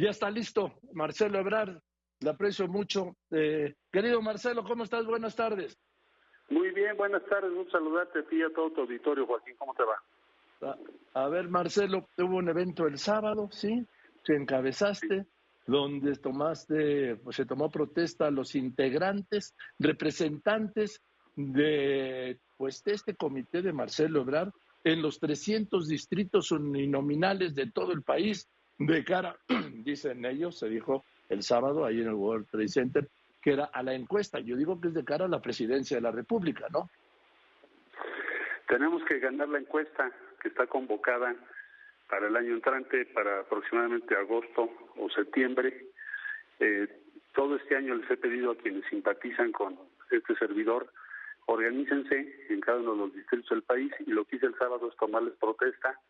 ya está listo, Marcelo Ebrard, le aprecio mucho. Eh, querido Marcelo, ¿cómo estás? Buenas tardes. Muy bien, buenas tardes, un saludarte a ti y a todo tu auditorio, Joaquín, ¿cómo te va? A, ver, Marcelo, hubo un evento el sábado, ¿sí? Que encabezaste, donde tomaste, pues se tomó protesta a los integrantes, representantes de, pues, de este comité de Marcelo Ebrard en los 300 distritos uninominales de todo el país, de cara, dicen ellos, se dijo el sábado ahí en el World Trade Center, que era a la encuesta. Yo digo que es de cara a la presidencia de la República, ¿no? Tenemos que ganar la encuesta que está convocada para el año entrante, para aproximadamente agosto o septiembre. Eh, todo este año les he pedido a quienes simpatizan con este servidor, organícense en cada uno de los distritos del país y lo que hice el sábado es tomarles protesta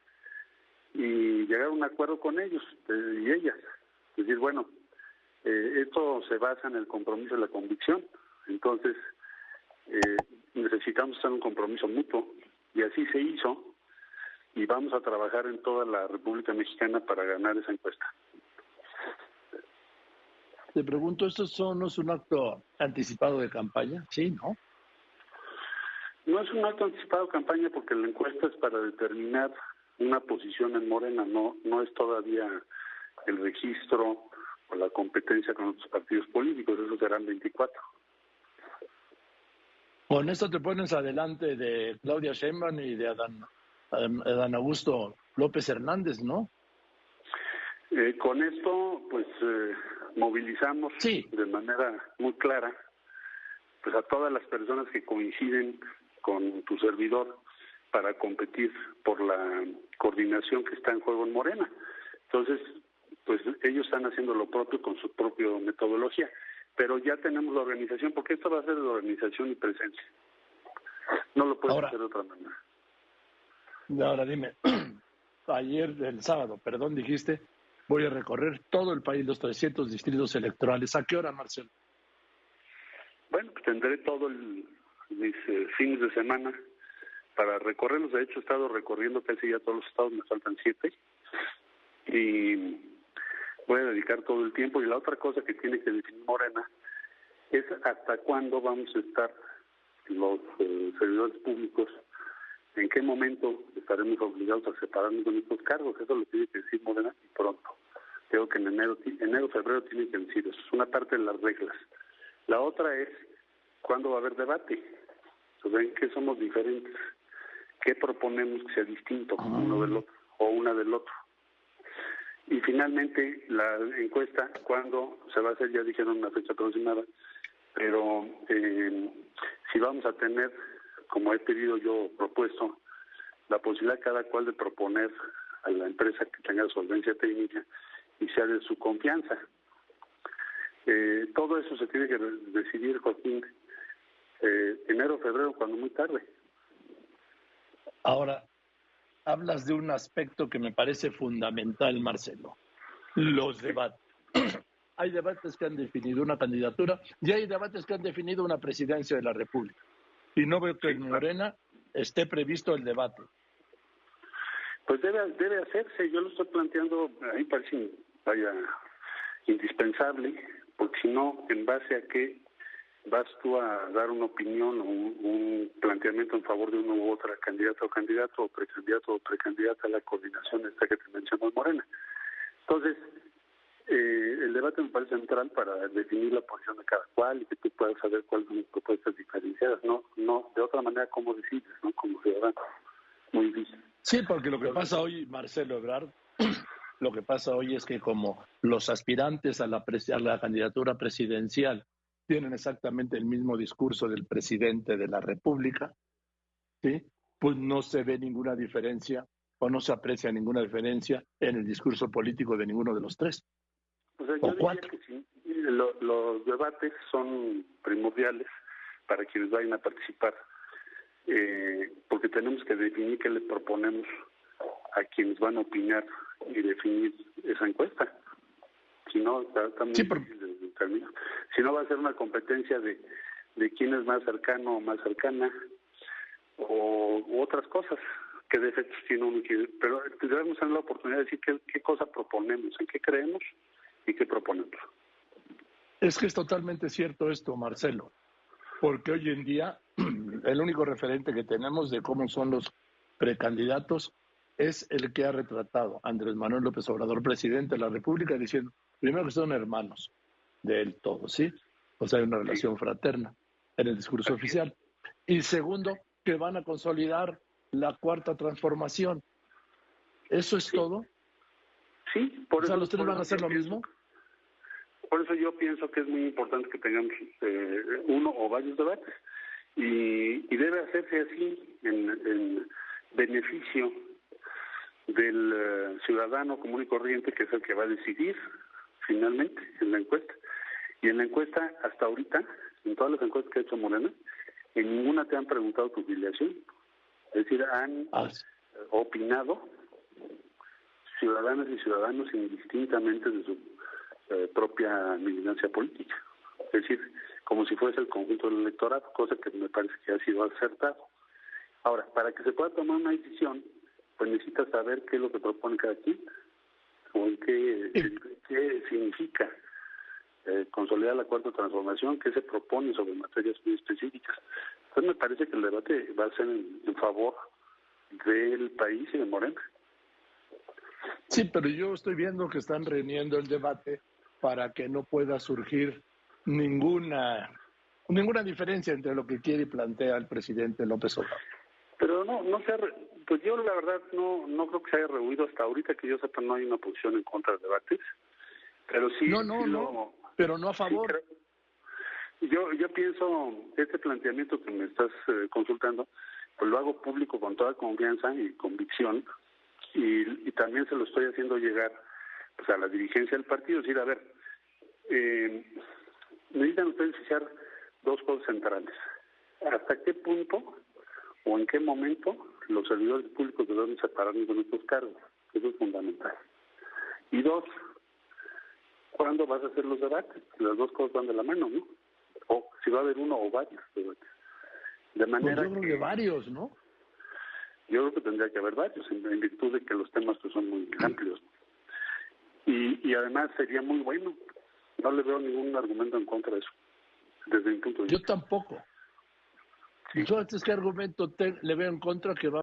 y llegar a un acuerdo con ellos eh, y ellas. Es decir, bueno, eh, esto se basa en el compromiso y la convicción. Entonces, eh, necesitamos hacer un compromiso mutuo y así se hizo y vamos a trabajar en toda la República Mexicana para ganar esa encuesta. Te pregunto, ¿esto no es un acto anticipado de campaña? Sí, ¿no? No es un acto anticipado de campaña porque la encuesta es para determinar una posición en Morena, no, no es todavía el registro o la competencia con otros partidos políticos, eso serán 24. Con esto te pones adelante de Claudia Sheinbaum y de Adán, Adán Augusto López Hernández, ¿no? Eh, con esto, pues, eh, movilizamos de manera muy clara pues a todas las personas que coinciden con tu servidor para competir por la coordinación que está en juego en Morena. Entonces, pues ellos están haciendo lo propio con su propia metodología, pero ya tenemos la organización, porque esto va a ser de organización y presencia. No lo puedes hacer de otra manera. Ahora dime, ayer del sábado, perdón, dijiste, voy a recorrer todo el país, los 300 distritos electorales. ¿A qué hora, Marcelo? Bueno, pues tendré todo el, mis eh, fines de semana para recorrerlos. De hecho, he estado recorriendo casi ya todos los estados, me faltan siete. Y voy a dedicar todo el tiempo. Y la otra cosa que tiene que definir Morena es hasta cuándo vamos a estar los eh, servidores públicos, en qué momento estaremos obligados a separarnos de nuestros cargos. Eso lo tiene que decir Morena y pronto. Creo que en enero, enero, febrero tiene que decir eso. Es una parte de las reglas. La otra es cuándo va a haber debate. ¿En qué somos diferentes? ¿Qué proponemos que sea distinto uno del otro o una del otro? Y finalmente, la encuesta, ¿cuándo se va a hacer? Ya dijeron una fecha aproximada, pero eh, si vamos a tener, como he pedido yo, propuesto, la posibilidad cada cual de proponer a la empresa que tenga solvencia técnica y sea de su confianza. Eh, todo eso se tiene que decidir, Joaquín, eh, enero, febrero, cuando muy tarde. Ahora, hablas de un aspecto que me parece fundamental, Marcelo, los debates. hay debates que han definido una candidatura y hay debates que han definido una presidencia de la República. Y no veo que en Morena esté previsto el debate. Pues debe, debe hacerse, yo lo estoy planteando, a mí parece vaya, indispensable, porque si no, ¿en base a qué vas tú a dar una opinión o un, planteamiento en favor de uno u otra candidato o candidato o precandidato o precandidata a la coordinación esta que te mencionó Morena. Entonces, eh, el debate me parece central para definir la posición de cada cual y que tú puedas saber cuáles son las propuestas diferenciadas, no, no, de otra manera cómo decides, ¿no? Como ciudadano. Muy difícil. Sí, porque lo que pasa hoy, Marcelo Ebrard, lo que pasa hoy es que como los aspirantes a la, a la candidatura presidencial tienen exactamente el mismo discurso del presidente de la República, ¿sí? pues no se ve ninguna diferencia o no se aprecia ninguna diferencia en el discurso político de ninguno de los tres. O sea, yo diría que sí, los debates son primordiales para quienes vayan a participar, eh, porque tenemos que definir qué le proponemos a quienes van a opinar y definir esa encuesta. Si no, está, muy difícil si no va a ser una competencia de, quién es más cercano o más cercana o u otras cosas. Que defectos tiene uno pero debemos tener la oportunidad de decir qué cosa proponemos en qué creemos y qué proponemos. Es que es totalmente cierto esto, Marcelo, porque hoy en día el único referente que tenemos de cómo son los precandidatos es el que ha retratado Andrés Manuel López Obrador, presidente de la República, diciendo, primero que son hermanos del todo, ¿sí? O sea, hay una relación fraterna en el discurso oficial. Y segundo, que van a consolidar la cuarta transformación. ¿Eso es todo? Sí, por o sea, ¿los tres van a hacer lo mismo? Por eso yo pienso que es muy importante que tengamos eh, uno o varios debates y, debe hacerse así en, beneficio del eh, ciudadano común y corriente que es el que va a decidir finalmente en la encuesta. Y en la encuesta, hasta ahorita, en todas las encuestas que ha hecho Morena, en ninguna te han preguntado tu filiación. Es decir, han ah, opinado ciudadanas y ciudadanos indistintamente de su eh, propia militancia política. Es decir, como si fuese el conjunto del electorado, cosa que me parece que ha sido acertado. Ahora, para que se pueda tomar una decisión, pues necesita saber qué es lo que propone cada quien, o qué, qué significa eh, consolidar la cuarta transformación, qué se propone sobre materias muy específicas. Entonces me parece que el debate va a ser en favor del país y de Morena. Sí, pero yo estoy viendo que están reuniendo el debate para que no pueda surgir ninguna ninguna diferencia entre lo que quiere y plantea el presidente López Obrador. Pero no, no se pues yo la verdad no no creo que se haya reunido hasta ahorita que yo sepa no hay una posición en contra del debate, pero sí. No, no, no, pero no a favor. yo yo pienso este planteamiento que me estás eh, consultando, pues lo hago público con toda confianza y convicción y, también se lo estoy haciendo llegar pues, a la dirigencia del partido, es decir, a ver, eh, necesitan ustedes fijar dos cosas centrales. ¿Hasta qué punto o en qué momento los servidores públicos deben separarnos de nuestros cargos? Eso es fundamental. Y dos, ¿cuándo vas a hacer los debates? Las dos cosas van de la mano, ¿no? O si va a haber uno o varios debates. De pues manera que varios, ¿no? Yo creo que tendría que haber varios, en, virtud de que los temas pues, son muy amplios. Y, y además sería muy bueno. No le veo ningún argumento en contra de eso, desde mi punto de vista. Yo tampoco. Sí. Entonces, ¿qué argumento le veo en contra que va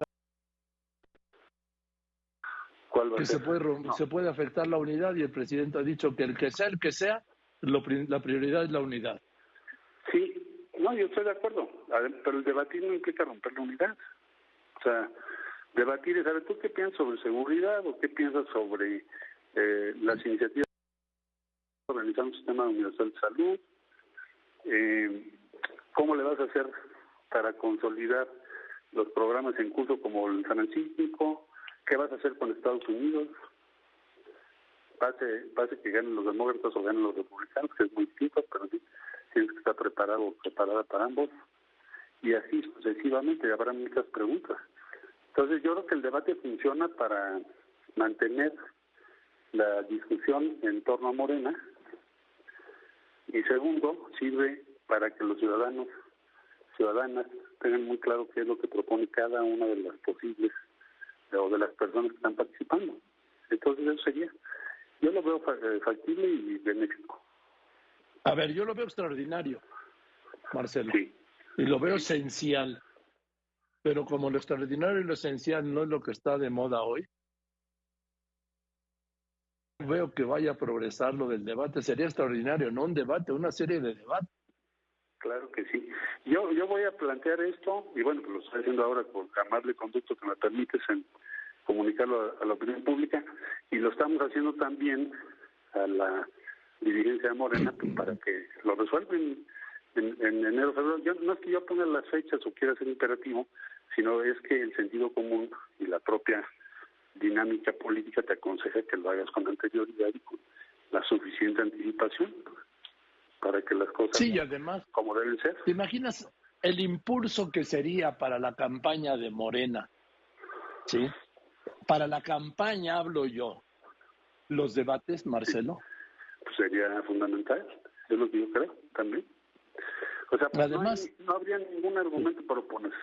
¿Cuál va que se puede se puede afectar la unidad y el presidente ha dicho que el que sea el que sea la prioridad es la unidad. Sí no yo estoy de acuerdo pero el debatir no implica romper la unidad. O sea, debatir y saber tú qué piensas sobre seguridad o qué piensas sobre eh, las iniciativas organizar un sistema universal de salud, eh, cómo le vas a hacer para consolidar los programas en curso como el San Francisco, qué vas a hacer con Estados Unidos, pase, que ganen los demócratas o ganen los republicanos, que es muy distinto, pero sí, tienes que estar preparado preparada para ambos. Y así sucesivamente habrá muchas preguntas. Entonces yo creo que el debate funciona para mantener la discusión en torno a Morena. Y segundo sirve para que los ciudadanos ciudadanas tengan muy claro qué es lo que propone cada una de las posibles o de las personas que están participando. Entonces eso sería, yo lo veo eh, factible y benéfico. A ver, yo lo veo extraordinario, Marcelo. Sí y lo veo esencial. Pero como lo extraordinario y lo esencial no es lo que está de moda hoy, veo que vaya a progresar lo del debate. Sería extraordinario, no un debate, una serie de debates. Claro que sí. Yo yo voy a plantear esto, y bueno, pues lo estoy haciendo ahora con amable conducto que me permites en comunicarlo a, la opinión pública, y lo estamos haciendo también a la dirigencia de Morena pues, para que lo resuelven en, enero, febrero. Yo, no es que yo ponga las fechas o quiera ser imperativo, sino es que el sentido común y la propia dinámica política te aconseja que lo hagas con anterioridad y con la suficiente anticipación para que las cosas sí, además, como deben ser. ¿Te imaginas el impulso que sería para la campaña de Morena? ¿Sí? Para la campaña hablo yo. Los debates, Marcelo. Pues sería fundamental, es lo que yo creo también. O sea, pues Además, no, habría ningún argumento para oponerse,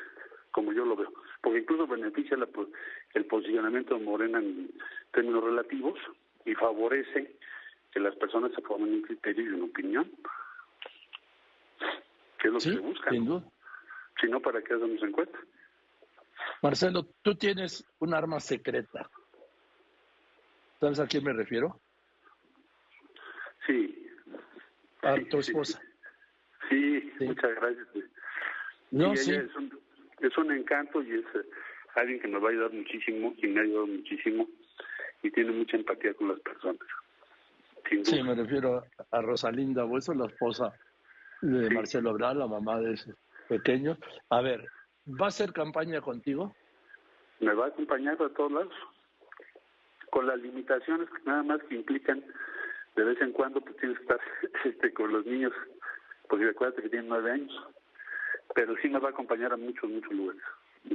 como yo lo veo, porque incluso beneficia el posicionamiento de Morena en términos relativos y favorece que las personas se formen un criterio y una opinión. Que es lo que se busca. Sin duda. Si no, ¿para qué hacemos encuesta? Marcelo, tú tienes un arma secreta. ¿Sabes a quién me refiero? Sí. A tu esposa. Sí, muchas gracias. No, sí. Es, un, es un encanto y es eh, alguien que nos va a ayudar muchísimo y me ha ayudado muchísimo y tiene mucha empatía con las personas. Sí, me refiero a Rosalinda Hueso, la esposa de Marcelo Obral, la mamá de ese pequeño. A ver, ¿va a hacer campaña contigo? Me va a acompañar a todos lados, con las limitaciones que nada más que implican de vez en cuando pues tienes que estar este, con los niños, porque recuerda que tienen nueve años, pero sí me va a acompañar a muchos, muchos lugares,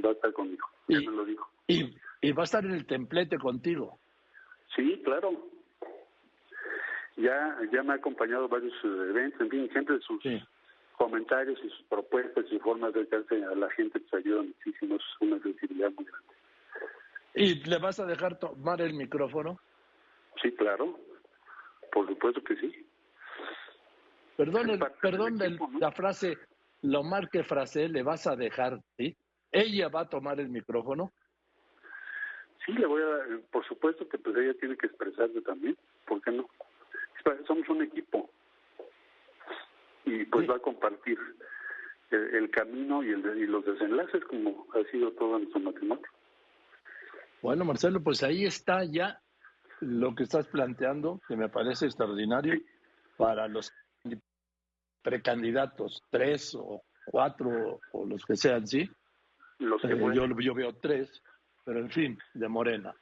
va a estar conmigo, ya me lo dijo. Y, y va a estar en el templete contigo. Sí, claro. Ya, ya me ha acompañado varios eh, eventos, en fin, siempre sus comentarios y sus propuestas y formas de acercarse a la gente que ayuda muchísimo, es una sensibilidad muy grande. ¿Y le vas a dejar tomar el micrófono? Sí, claro. Por supuesto que sí. Perdón, perdón la frase, lo mal que frase, le vas a dejar, ¿sí? ¿Ella va a tomar el micrófono? Sí, le voy a, por supuesto que pues ella tiene que expresarse también, ¿por qué no? Somos un equipo y pues va a compartir el, camino y, el, y los desenlaces como ha sido todo nuestro matrimonio. Bueno, Marcelo, pues ahí está ya lo que estás planteando, que me parece extraordinario para los precandidatos, tres o cuatro o los que sean, ¿sí? Los que eh, yo, yo veo tres, pero en fin, de Morena.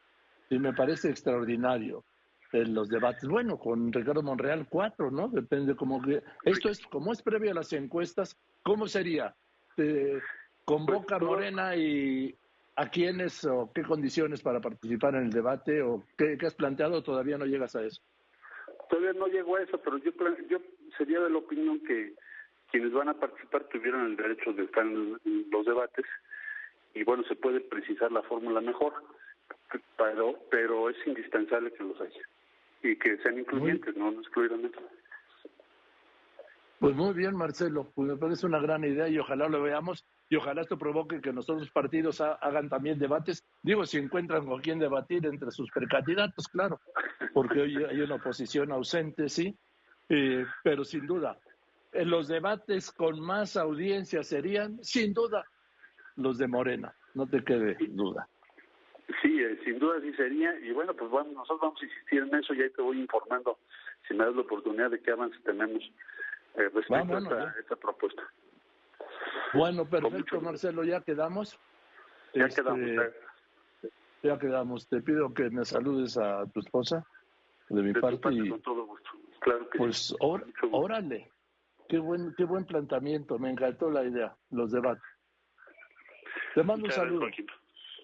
Y me parece extraordinario en los debates. Bueno, con Ricardo Monreal cuatro, ¿no? Depende como que... Esto es, como es previo a las encuestas, ¿cómo sería? ¿Convoca pues, Morena y a quiénes o qué condiciones para participar en el debate o qué, has planteado todavía no llegas a eso? Todavía no llego a eso, pero yo, yo sería de la opinión que quienes van a participar tuvieran el derecho de estar en los debates y bueno, se puede precisar la fórmula mejor, pero, pero es indispensable que los haya y que sean incluyentes, no excluyan Pues muy bien, Marcelo, pues me parece una gran idea y ojalá lo veamos y ojalá esto provoque que los otros partidos hagan también debates. Digo, si encuentran con quién debatir entre sus precandidatos, claro, porque hoy hay una oposición ausente, sí, eh, pero sin duda, en eh, los debates con más audiencia serían, sin duda, los de Morena, no te quede duda. Sí, eh, sin duda sí sería, y bueno, pues bueno, nosotros vamos a insistir en eso y ahí te voy informando si me das la oportunidad de qué avance tenemos eh, respecto a esta, propuesta. Bueno, perfecto, Marcelo, ya quedamos. Ya este, quedamos. Ya quedamos. Te pido que me saludes a tu esposa de mi parte. y, con todo gusto. Claro que pues órale. Qué buen, qué buen planteamiento. Me encantó la idea, los debates. Te mando un saludo.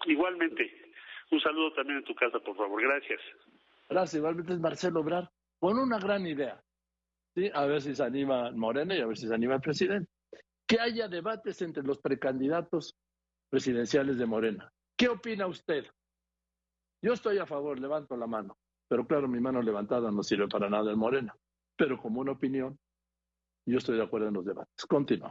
Igualmente. Un saludo también en tu casa, por favor. Gracias. Gracias. Igualmente es Marcelo Obrar con una gran idea. ¿sí? A ver si se anima Morena y a ver si se anima el presidente. Que haya debates entre los precandidatos presidenciales de Morena. ¿Qué opina usted? Yo estoy a favor, levanto la mano. Pero claro, mi mano levantada no sirve para nada en Morena. Pero como una opinión, yo estoy de acuerdo en los debates. Continuamos.